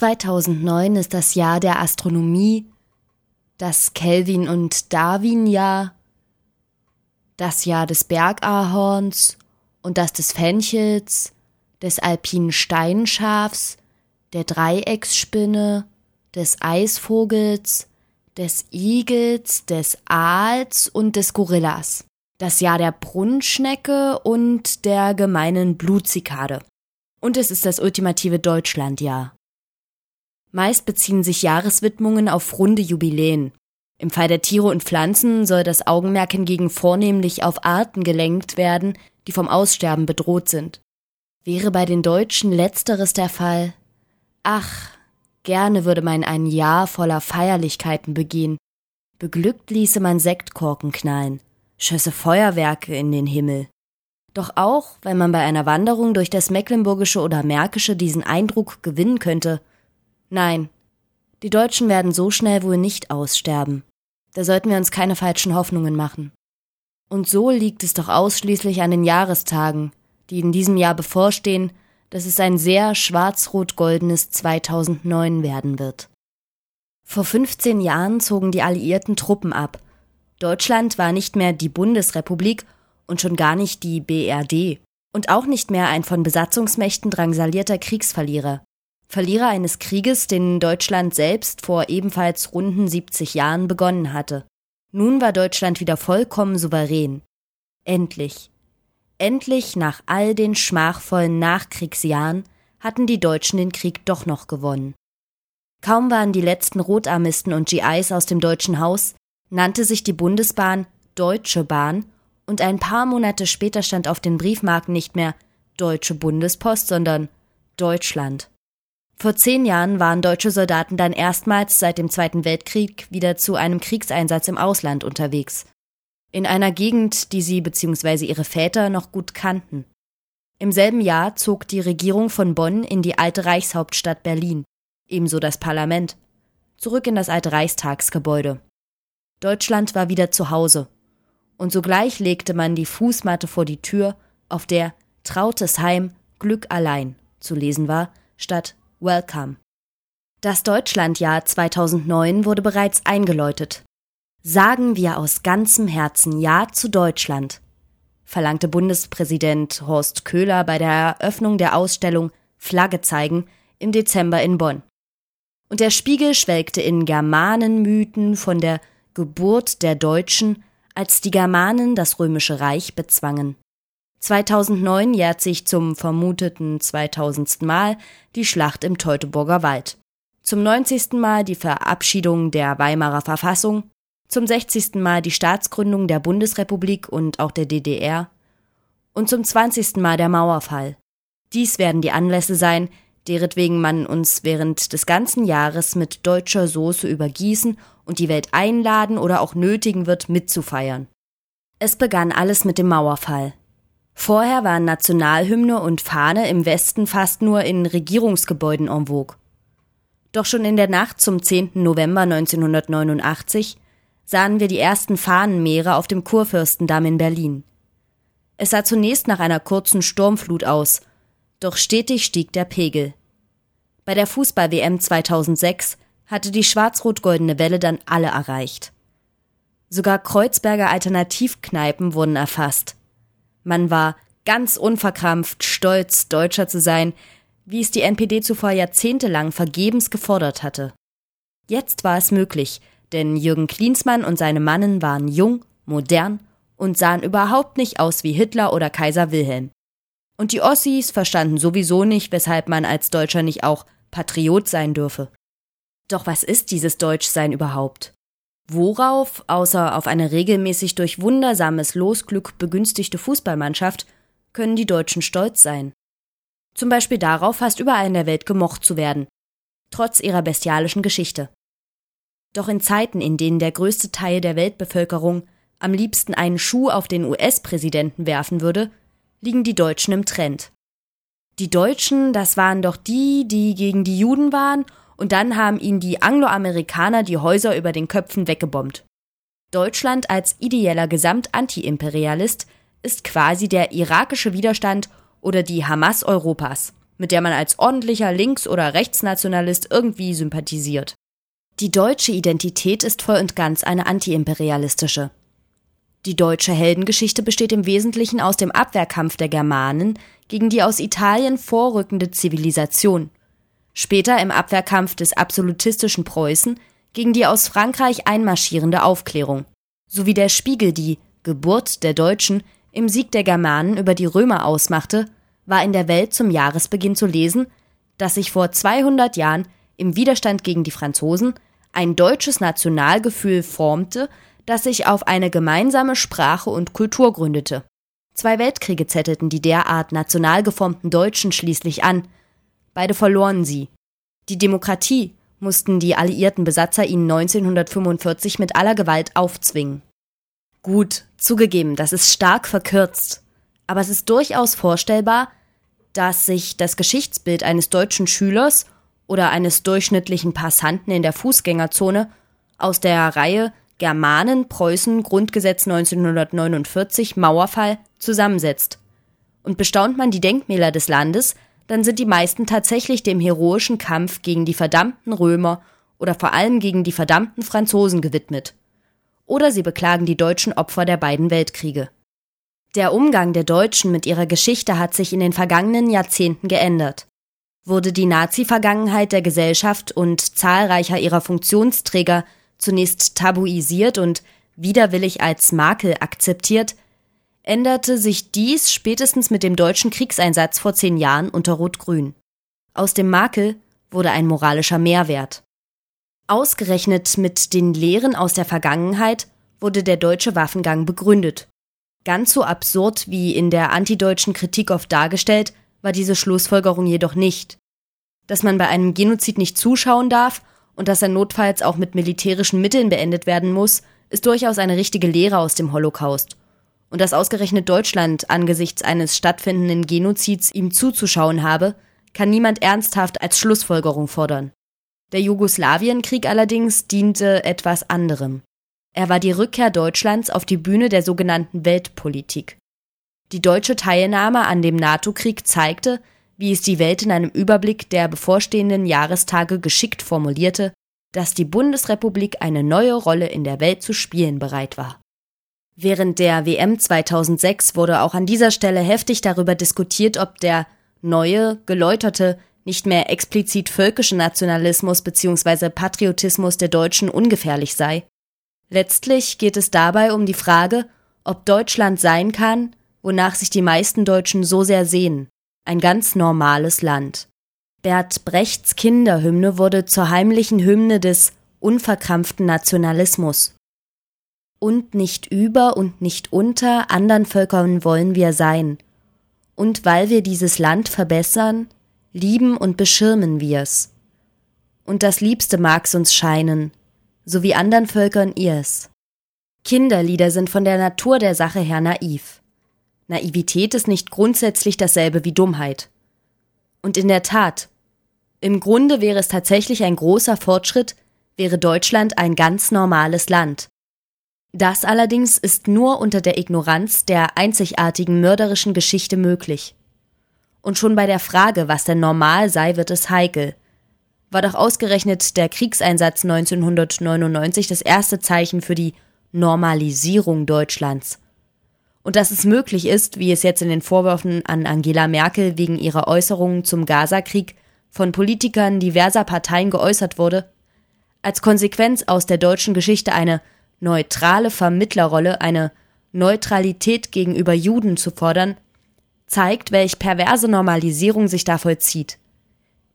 2009 ist das Jahr der Astronomie, das Kelvin und Darwin Jahr, das Jahr des Bergahorns und das des Fenchels, des alpinen Steinschafs, der Dreiecksspinne, des Eisvogels, des Igels, des Aals und des Gorillas. Das Jahr der Brunnschnecke und der gemeinen Blutzikade. Und es ist das ultimative Deutschlandjahr. Meist beziehen sich Jahreswidmungen auf runde Jubiläen. Im Fall der Tiere und Pflanzen soll das Augenmerk hingegen vornehmlich auf Arten gelenkt werden, die vom Aussterben bedroht sind. Wäre bei den Deutschen letzteres der Fall? Ach, gerne würde man ein Jahr voller Feierlichkeiten begehen. Beglückt ließe man Sektkorken knallen, schösse Feuerwerke in den Himmel. Doch auch, wenn man bei einer Wanderung durch das Mecklenburgische oder Märkische diesen Eindruck gewinnen könnte, Nein, die Deutschen werden so schnell wohl nicht aussterben. Da sollten wir uns keine falschen Hoffnungen machen. Und so liegt es doch ausschließlich an den Jahrestagen, die in diesem Jahr bevorstehen, dass es ein sehr schwarz-rot-goldenes 2009 werden wird. Vor 15 Jahren zogen die alliierten Truppen ab. Deutschland war nicht mehr die Bundesrepublik und schon gar nicht die BRD und auch nicht mehr ein von Besatzungsmächten drangsalierter Kriegsverlierer. Verlierer eines Krieges, den Deutschland selbst vor ebenfalls runden 70 Jahren begonnen hatte. Nun war Deutschland wieder vollkommen souverän. Endlich. Endlich nach all den schmachvollen Nachkriegsjahren hatten die Deutschen den Krieg doch noch gewonnen. Kaum waren die letzten Rotarmisten und GIs aus dem deutschen Haus, nannte sich die Bundesbahn Deutsche Bahn und ein paar Monate später stand auf den Briefmarken nicht mehr Deutsche Bundespost, sondern Deutschland. Vor zehn Jahren waren deutsche Soldaten dann erstmals seit dem Zweiten Weltkrieg wieder zu einem Kriegseinsatz im Ausland unterwegs. In einer Gegend, die sie bzw. ihre Väter noch gut kannten. Im selben Jahr zog die Regierung von Bonn in die alte Reichshauptstadt Berlin, ebenso das Parlament, zurück in das alte Reichstagsgebäude. Deutschland war wieder zu Hause. Und sogleich legte man die Fußmatte vor die Tür, auf der Trautes Heim, Glück allein zu lesen war, statt Welcome. Das Deutschlandjahr 2009 wurde bereits eingeläutet. Sagen wir aus ganzem Herzen Ja zu Deutschland, verlangte Bundespräsident Horst Köhler bei der Eröffnung der Ausstellung Flagge zeigen im Dezember in Bonn. Und der Spiegel schwelgte in Germanenmythen von der Geburt der Deutschen, als die Germanen das römische Reich bezwangen. 2009 jährt sich zum vermuteten 2000. Mal die Schlacht im Teutoburger Wald. Zum 90. Mal die Verabschiedung der Weimarer Verfassung, zum 60. Mal die Staatsgründung der Bundesrepublik und auch der DDR und zum 20. Mal der Mauerfall. Dies werden die Anlässe sein, deretwegen man uns während des ganzen Jahres mit deutscher Soße übergießen und die Welt einladen oder auch nötigen wird, mitzufeiern. Es begann alles mit dem Mauerfall. Vorher waren Nationalhymne und Fahne im Westen fast nur in Regierungsgebäuden en vogue. Doch schon in der Nacht zum 10. November 1989 sahen wir die ersten Fahnenmeere auf dem Kurfürstendamm in Berlin. Es sah zunächst nach einer kurzen Sturmflut aus, doch stetig stieg der Pegel. Bei der Fußball-WM 2006 hatte die schwarz-rot-goldene Welle dann alle erreicht. Sogar Kreuzberger Alternativkneipen wurden erfasst. Man war ganz unverkrampft stolz, Deutscher zu sein, wie es die NPD zuvor jahrzehntelang vergebens gefordert hatte. Jetzt war es möglich, denn Jürgen Klinsmann und seine Mannen waren jung, modern und sahen überhaupt nicht aus wie Hitler oder Kaiser Wilhelm. Und die Ossis verstanden sowieso nicht, weshalb man als Deutscher nicht auch Patriot sein dürfe. Doch was ist dieses Deutschsein überhaupt? Worauf, außer auf eine regelmäßig durch wundersames Losglück begünstigte Fußballmannschaft, können die Deutschen stolz sein? Zum Beispiel darauf, fast überall in der Welt gemocht zu werden, trotz ihrer bestialischen Geschichte. Doch in Zeiten, in denen der größte Teil der Weltbevölkerung am liebsten einen Schuh auf den US-Präsidenten werfen würde, liegen die Deutschen im Trend. Die Deutschen, das waren doch die, die gegen die Juden waren und dann haben ihnen die Angloamerikaner die Häuser über den Köpfen weggebombt. Deutschland als ideeller Gesamt-Anti-Imperialist ist quasi der irakische Widerstand oder die Hamas Europas. mit der man als ordentlicher Links- oder Rechtsnationalist irgendwie sympathisiert. Die deutsche Identität ist voll und ganz eine antiimperialistische. Die deutsche Heldengeschichte besteht im Wesentlichen aus dem Abwehrkampf der Germanen gegen die aus Italien vorrückende Zivilisation, später im Abwehrkampf des absolutistischen Preußen gegen die aus Frankreich einmarschierende Aufklärung, sowie der Spiegel die Geburt der Deutschen im Sieg der Germanen über die Römer ausmachte, war in der Welt zum Jahresbeginn zu lesen, dass sich vor 200 Jahren im Widerstand gegen die Franzosen ein deutsches Nationalgefühl formte, das sich auf eine gemeinsame Sprache und Kultur gründete. Zwei Weltkriege zettelten die derart national geformten Deutschen schließlich an. Beide verloren sie. Die Demokratie mussten die alliierten Besatzer ihnen 1945 mit aller Gewalt aufzwingen. Gut, zugegeben, das ist stark verkürzt, aber es ist durchaus vorstellbar, dass sich das Geschichtsbild eines deutschen Schülers oder eines durchschnittlichen Passanten in der Fußgängerzone aus der Reihe Germanen, Preußen, Grundgesetz 1949, Mauerfall zusammensetzt. Und bestaunt man die Denkmäler des Landes, dann sind die meisten tatsächlich dem heroischen Kampf gegen die verdammten Römer oder vor allem gegen die verdammten Franzosen gewidmet. Oder sie beklagen die deutschen Opfer der beiden Weltkriege. Der Umgang der Deutschen mit ihrer Geschichte hat sich in den vergangenen Jahrzehnten geändert. Wurde die Nazi-Vergangenheit der Gesellschaft und zahlreicher ihrer Funktionsträger zunächst tabuisiert und widerwillig als Makel akzeptiert, änderte sich dies spätestens mit dem deutschen Kriegseinsatz vor zehn Jahren unter Rot-Grün. Aus dem Makel wurde ein moralischer Mehrwert. Ausgerechnet mit den Lehren aus der Vergangenheit wurde der deutsche Waffengang begründet. Ganz so absurd wie in der antideutschen Kritik oft dargestellt, war diese Schlussfolgerung jedoch nicht. Dass man bei einem Genozid nicht zuschauen darf und dass er notfalls auch mit militärischen Mitteln beendet werden muss, ist durchaus eine richtige Lehre aus dem Holocaust. Und dass ausgerechnet Deutschland angesichts eines stattfindenden Genozids ihm zuzuschauen habe, kann niemand ernsthaft als Schlussfolgerung fordern. Der Jugoslawienkrieg allerdings diente etwas anderem. Er war die Rückkehr Deutschlands auf die Bühne der sogenannten Weltpolitik. Die deutsche Teilnahme an dem NATO-Krieg zeigte, wie es die Welt in einem Überblick der bevorstehenden Jahrestage geschickt formulierte, dass die Bundesrepublik eine neue Rolle in der Welt zu spielen bereit war. Während der WM 2006 wurde auch an dieser Stelle heftig darüber diskutiert, ob der neue, geläuterte, nicht mehr explizit völkische Nationalismus bzw. Patriotismus der Deutschen ungefährlich sei. Letztlich geht es dabei um die Frage, ob Deutschland sein kann, wonach sich die meisten Deutschen so sehr sehen, ein ganz normales Land. Bert Brechts Kinderhymne wurde zur heimlichen Hymne des unverkrampften Nationalismus. Und nicht über und nicht unter andern Völkern wollen wir sein. Und weil wir dieses Land verbessern, lieben und beschirmen wir's. Und das Liebste mag's uns scheinen, so wie andern Völkern ihr's. Kinderlieder sind von der Natur der Sache her naiv. Naivität ist nicht grundsätzlich dasselbe wie Dummheit. Und in der Tat, im Grunde wäre es tatsächlich ein großer Fortschritt, wäre Deutschland ein ganz normales Land. Das allerdings ist nur unter der Ignoranz der einzigartigen mörderischen Geschichte möglich. Und schon bei der Frage, was denn normal sei, wird es heikel. War doch ausgerechnet der Kriegseinsatz 1999 das erste Zeichen für die Normalisierung Deutschlands und dass es möglich ist, wie es jetzt in den Vorwürfen an Angela Merkel wegen ihrer Äußerungen zum Gazakrieg von Politikern diverser Parteien geäußert wurde, als Konsequenz aus der deutschen Geschichte eine neutrale Vermittlerrolle, eine Neutralität gegenüber Juden zu fordern, zeigt, welch perverse Normalisierung sich da vollzieht.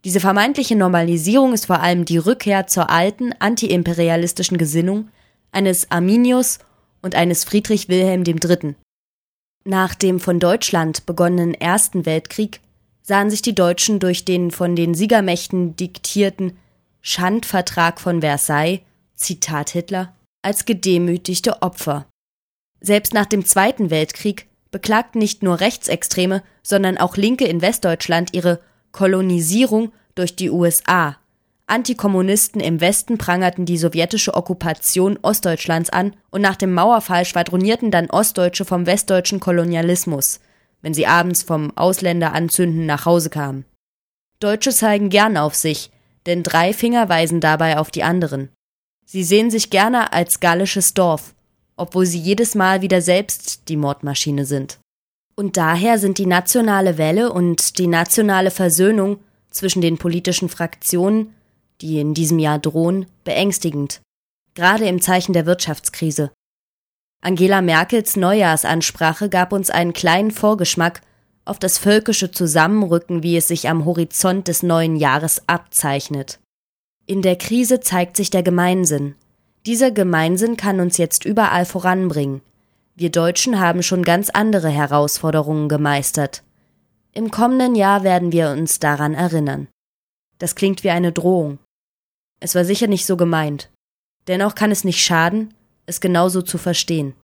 Diese vermeintliche Normalisierung ist vor allem die Rückkehr zur alten antiimperialistischen Gesinnung eines Arminius und eines Friedrich Wilhelm III. Nach dem von Deutschland begonnenen Ersten Weltkrieg sahen sich die Deutschen durch den von den Siegermächten diktierten Schandvertrag von Versailles, Zitat Hitler, als gedemütigte Opfer. Selbst nach dem Zweiten Weltkrieg beklagten nicht nur Rechtsextreme, sondern auch Linke in Westdeutschland ihre Kolonisierung durch die USA Antikommunisten im Westen prangerten die sowjetische Okkupation Ostdeutschlands an und nach dem Mauerfall schwadronierten dann Ostdeutsche vom westdeutschen Kolonialismus, wenn sie abends vom Ausländeranzünden nach Hause kamen. Deutsche zeigen gern auf sich, denn drei Finger weisen dabei auf die anderen. Sie sehen sich gerne als gallisches Dorf, obwohl sie jedes Mal wieder selbst die Mordmaschine sind. Und daher sind die nationale Welle und die nationale Versöhnung zwischen den politischen Fraktionen, die in diesem Jahr drohen, beängstigend, gerade im Zeichen der Wirtschaftskrise. Angela Merkels Neujahrsansprache gab uns einen kleinen Vorgeschmack auf das völkische Zusammenrücken, wie es sich am Horizont des neuen Jahres abzeichnet. In der Krise zeigt sich der Gemeinsinn. Dieser Gemeinsinn kann uns jetzt überall voranbringen. Wir Deutschen haben schon ganz andere Herausforderungen gemeistert. Im kommenden Jahr werden wir uns daran erinnern. Das klingt wie eine Drohung. Es war sicher nicht so gemeint. Dennoch kann es nicht schaden, es genauso zu verstehen.